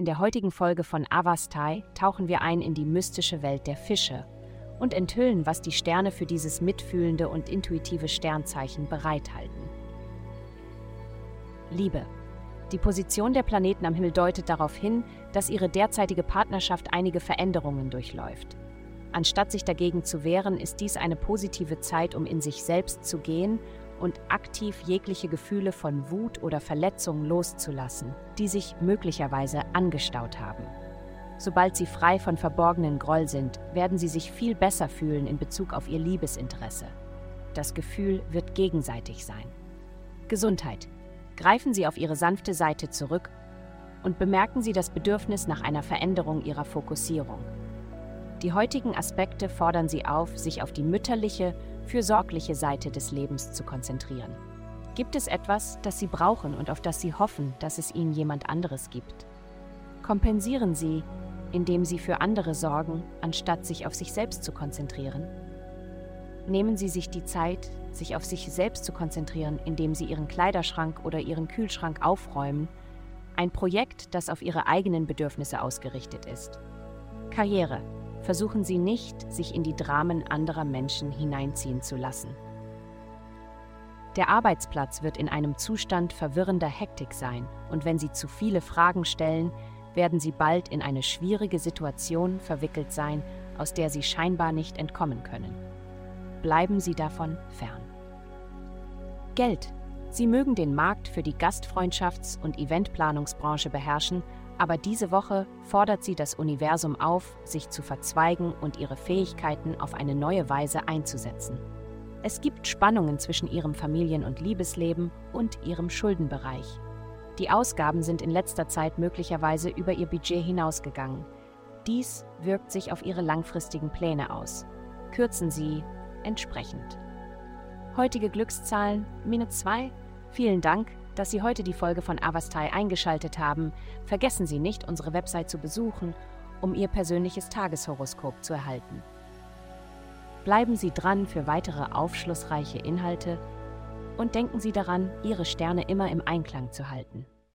In der heutigen Folge von Avastai tauchen wir ein in die mystische Welt der Fische und enthüllen, was die Sterne für dieses mitfühlende und intuitive Sternzeichen bereithalten. Liebe. Die Position der Planeten am Himmel deutet darauf hin, dass ihre derzeitige Partnerschaft einige Veränderungen durchläuft. Anstatt sich dagegen zu wehren, ist dies eine positive Zeit, um in sich selbst zu gehen und aktiv jegliche Gefühle von Wut oder Verletzung loszulassen, die sich möglicherweise angestaut haben. Sobald sie frei von verborgenen Groll sind, werden sie sich viel besser fühlen in Bezug auf ihr Liebesinteresse. Das Gefühl wird gegenseitig sein. Gesundheit. Greifen Sie auf Ihre sanfte Seite zurück und bemerken Sie das Bedürfnis nach einer Veränderung Ihrer Fokussierung. Die heutigen Aspekte fordern Sie auf, sich auf die mütterliche, fürsorgliche Seite des Lebens zu konzentrieren. Gibt es etwas, das Sie brauchen und auf das Sie hoffen, dass es Ihnen jemand anderes gibt? Kompensieren Sie, indem Sie für andere sorgen, anstatt sich auf sich selbst zu konzentrieren. Nehmen Sie sich die Zeit, sich auf sich selbst zu konzentrieren, indem Sie Ihren Kleiderschrank oder Ihren Kühlschrank aufräumen, ein Projekt, das auf Ihre eigenen Bedürfnisse ausgerichtet ist. Karriere. Versuchen Sie nicht, sich in die Dramen anderer Menschen hineinziehen zu lassen. Der Arbeitsplatz wird in einem Zustand verwirrender Hektik sein, und wenn Sie zu viele Fragen stellen, werden Sie bald in eine schwierige Situation verwickelt sein, aus der Sie scheinbar nicht entkommen können. Bleiben Sie davon fern. Geld. Sie mögen den Markt für die Gastfreundschafts- und Eventplanungsbranche beherrschen, aber diese Woche fordert sie das Universum auf, sich zu verzweigen und ihre Fähigkeiten auf eine neue Weise einzusetzen. Es gibt Spannungen zwischen ihrem Familien- und Liebesleben und ihrem Schuldenbereich. Die Ausgaben sind in letzter Zeit möglicherweise über ihr Budget hinausgegangen. Dies wirkt sich auf ihre langfristigen Pläne aus. Kürzen Sie entsprechend. Heutige Glückszahlen minus 2. Vielen Dank, dass Sie heute die Folge von Avastai eingeschaltet haben. Vergessen Sie nicht, unsere Website zu besuchen, um Ihr persönliches Tageshoroskop zu erhalten. Bleiben Sie dran für weitere aufschlussreiche Inhalte und denken Sie daran, Ihre Sterne immer im Einklang zu halten.